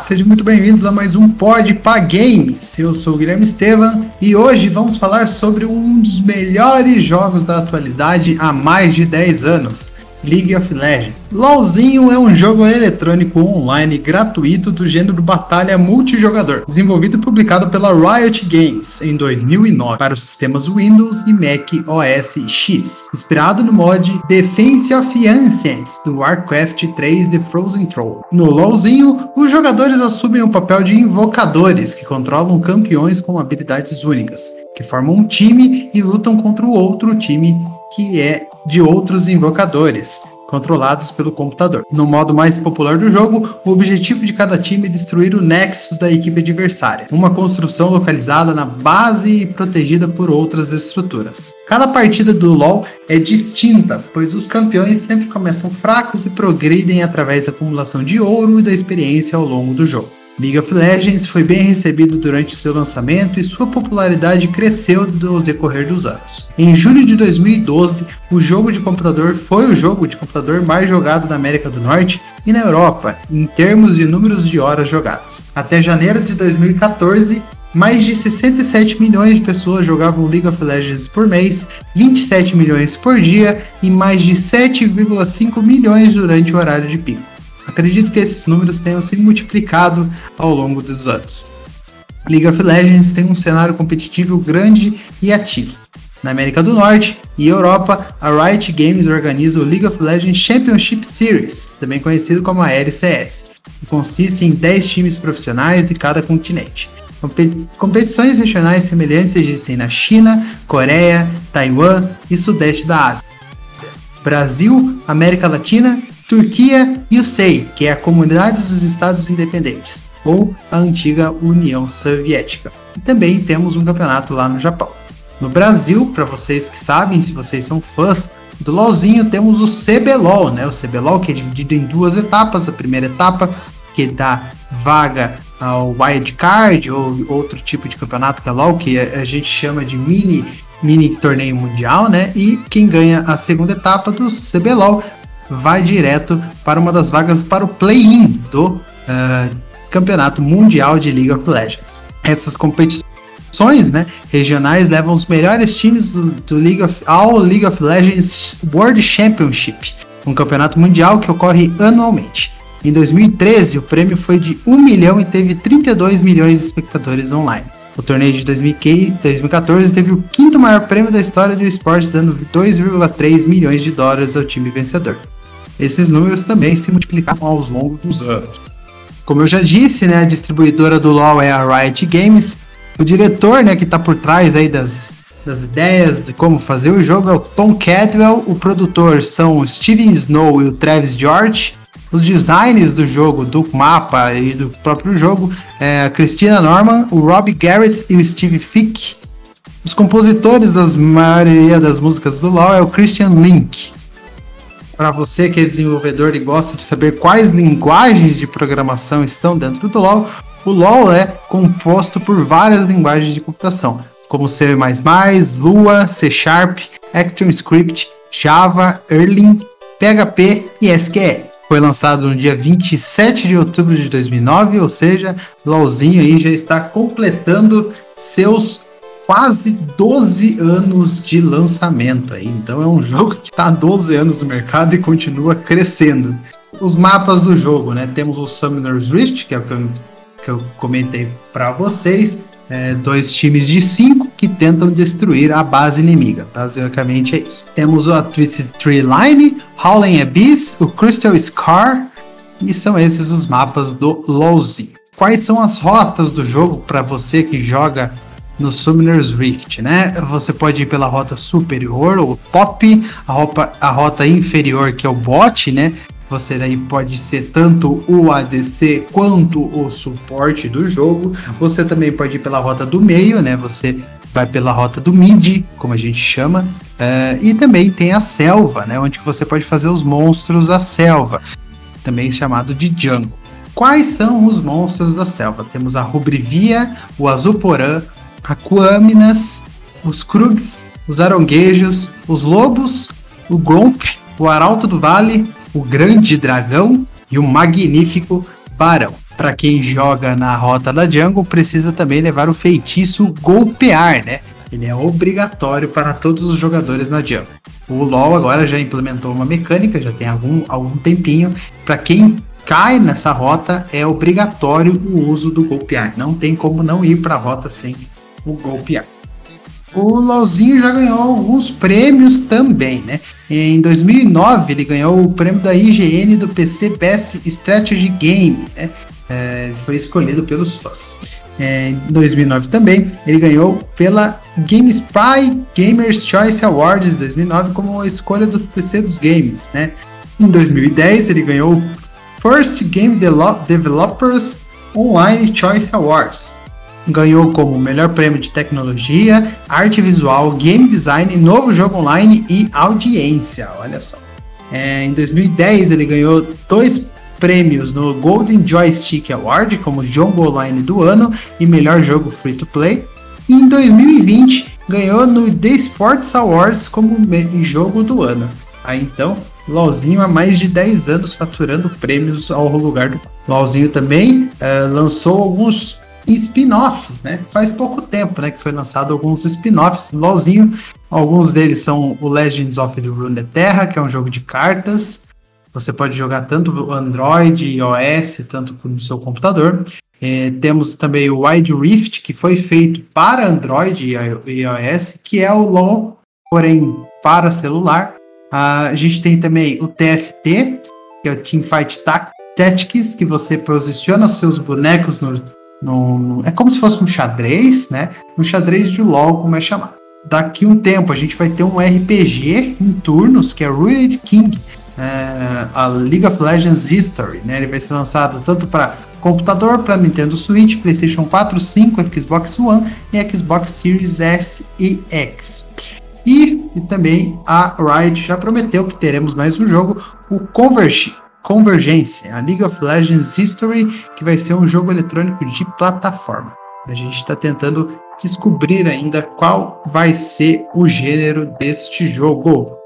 Olá, sejam muito bem-vindos a mais um Pod Pa Games. Eu sou o Guilherme Estevam e hoje vamos falar sobre um dos melhores jogos da atualidade há mais de 10 anos, League of Legends. LoLzinho é um jogo eletrônico online gratuito do gênero batalha multijogador, desenvolvido e publicado pela Riot Games em 2009 para os sistemas Windows e Mac OS X, inspirado no mod Defense of Ancients do Warcraft 3 The Frozen Throne. No LoLzinho, os jogadores assumem o papel de invocadores que controlam campeões com habilidades únicas, que formam um time e lutam contra o outro time que é de outros invocadores, controlados pelo computador. No modo mais popular do jogo, o objetivo de cada time é destruir o Nexus da equipe adversária, uma construção localizada na base e protegida por outras estruturas. Cada partida do LoL é distinta, pois os campeões sempre começam fracos e progridem através da acumulação de ouro e da experiência ao longo do jogo. League of Legends foi bem recebido durante seu lançamento e sua popularidade cresceu no decorrer dos anos. Em julho de 2012, o jogo de computador foi o jogo de computador mais jogado na América do Norte e na Europa, em termos de números de horas jogadas. Até janeiro de 2014, mais de 67 milhões de pessoas jogavam League of Legends por mês, 27 milhões por dia e mais de 7,5 milhões durante o horário de pico. Acredito que esses números tenham se multiplicado ao longo dos anos. League of Legends tem um cenário competitivo grande e ativo. Na América do Norte e Europa, a Riot Games organiza o League of Legends Championship Series, também conhecido como a LCS, que consiste em 10 times profissionais de cada continente. Competições regionais semelhantes existem na China, Coreia, Taiwan e Sudeste da Ásia. Brasil, América Latina Turquia e o SEI, que é a Comunidade dos Estados Independentes, ou a antiga União Soviética. E também temos um campeonato lá no Japão. No Brasil, para vocês que sabem, se vocês são fãs do LoLzinho, temos o CBLOL, né? O CBLOL que é dividido em duas etapas. A primeira etapa que dá vaga ao Wild Card ou outro tipo de campeonato que é LoL, que a gente chama de mini mini torneio mundial, né? E quem ganha a segunda etapa do CBLOL vai direto para uma das vagas para o play-in do uh, Campeonato Mundial de League of Legends. Essas competições né, regionais levam os melhores times do, do League of, ao League of Legends World Championship, um campeonato mundial que ocorre anualmente. Em 2013, o prêmio foi de 1 milhão e teve 32 milhões de espectadores online. O torneio de 2014 teve o quinto maior prêmio da história do esporte, dando 2,3 milhões de dólares ao time vencedor esses números também se multiplicaram ao longo dos anos. Como eu já disse, né, a distribuidora do LoL é a Riot Games. O diretor, né, que está por trás aí das, das ideias de como fazer o jogo é o Tom Cadwell. O produtor são o Steven Snow e o Travis George. Os designs do jogo, do mapa e do próprio jogo é a Christina Norman, o Rob Garrett e o Steve Fick. Os compositores das maioria das músicas do LoL é o Christian Link para você que é desenvolvedor e gosta de saber quais linguagens de programação estão dentro do LoL, o LoL é composto por várias linguagens de computação, como C++, Lua, C Sharp, ActionScript, Java, Erlang, PHP e SQL. Foi lançado no dia 27 de outubro de 2009, ou seja, LoLzinho aí já está completando seus quase 12 anos de lançamento aí. Então é um jogo que está há 12 anos no mercado e continua crescendo. Os mapas do jogo, né? Temos o Summoner's Rift, que é o que eu, que eu comentei para vocês. É, dois times de cinco que tentam destruir a base inimiga. Basicamente é isso. Temos a Twisted Tree Line, Howling Abyss, o Crystal Scar, e são esses os mapas do LoLzinho. Quais são as rotas do jogo para você que joga no Summoner's Rift, né? Você pode ir pela rota superior ou top, a rota, a rota inferior que é o bot, né? Você daí pode ser tanto o ADC quanto o suporte do jogo. Você também pode ir pela rota do meio, né? Você vai pela rota do mid, como a gente chama. Uh, e também tem a selva, né? Onde você pode fazer os monstros da selva, também chamado de jungle. Quais são os monstros da selva? Temos a Rubrivia, o Azuporã, Aquâminas, os Krugs, os Aronguejos, os Lobos, o Gromp, o Arauto do Vale, o Grande Dragão e o Magnífico Barão. para quem joga na rota da jungle, precisa também levar o feitiço golpear, né? Ele é obrigatório para todos os jogadores na jungle. O LoL agora já implementou uma mecânica, já tem algum, algum tempinho, para quem cai nessa rota é obrigatório o uso do golpear. Não tem como não ir para a rota sem o golpear. O LoLzinho já ganhou alguns prêmios também, né? Em 2009 ele ganhou o prêmio da IGN do PC Best Strategy Game, né? É, foi escolhido pelos fãs. É, em 2009 também ele ganhou pela GameSpy Gamers Choice Awards 2009 como a escolha do PC dos games, né? Em 2010 ele ganhou First Game Developers Online Choice Awards ganhou como melhor prêmio de tecnologia, arte visual, game design, novo jogo online e audiência. Olha só. É, em 2010 ele ganhou dois prêmios no Golden Joystick Award como jogo online do ano e melhor jogo free to play. E em 2020 ganhou no The Sports Awards como jogo do ano. Aí então, LOLzinho há mais de 10 anos faturando prêmios ao lugar do LOLzinho também uh, lançou alguns spin-offs, né? Faz pouco tempo, né, que foi lançado alguns spin-offs, LoLzinho. Alguns deles são o Legends of the Runeterra, que é um jogo de cartas. Você pode jogar tanto Android e iOS, tanto no seu computador. É, temos também o Wide Rift, que foi feito para Android e iOS, que é o LoL, porém para celular. Ah, a gente tem também o TFT, que é o Teamfight Tactics, que você posiciona seus bonecos no, no, é como se fosse um xadrez, né? Um xadrez de LoL, como é chamado. Daqui um tempo a gente vai ter um RPG em turnos, que é Ruined King, é, a League of Legends History, né? Ele vai ser lançado tanto para computador, para Nintendo Switch, PlayStation 4, 5, Xbox One e Xbox Series S e X. E, e também a Riot já prometeu que teremos mais um jogo, o Converge, Convergência, a League of Legends History, que vai ser um jogo eletrônico de plataforma. A gente está tentando descobrir ainda qual vai ser o gênero deste jogo.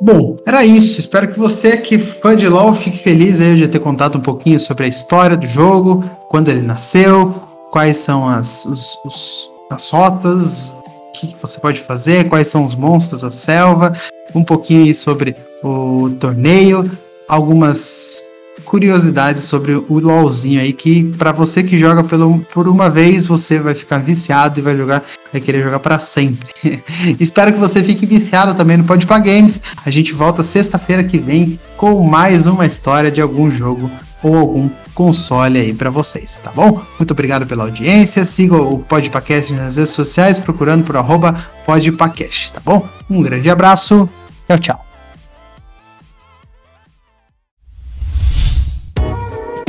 Bom, era isso. Espero que você que é fã de LoL fique feliz aí de ter contado um pouquinho sobre a história do jogo, quando ele nasceu, quais são as, os, os, as rotas, o que você pode fazer, quais são os monstros da selva, um pouquinho sobre o torneio, algumas curiosidades sobre o LoLzinho aí que para você que joga pelo, por uma vez você vai ficar viciado e vai jogar vai querer jogar para sempre. Espero que você fique viciado também no Podpah Games. A gente volta sexta-feira que vem com mais uma história de algum jogo ou algum console aí para vocês, tá bom? Muito obrigado pela audiência. Siga o Podpahcast nas redes sociais procurando por arroba Podpahcast, tá bom? Um grande abraço. Tchau, tchau.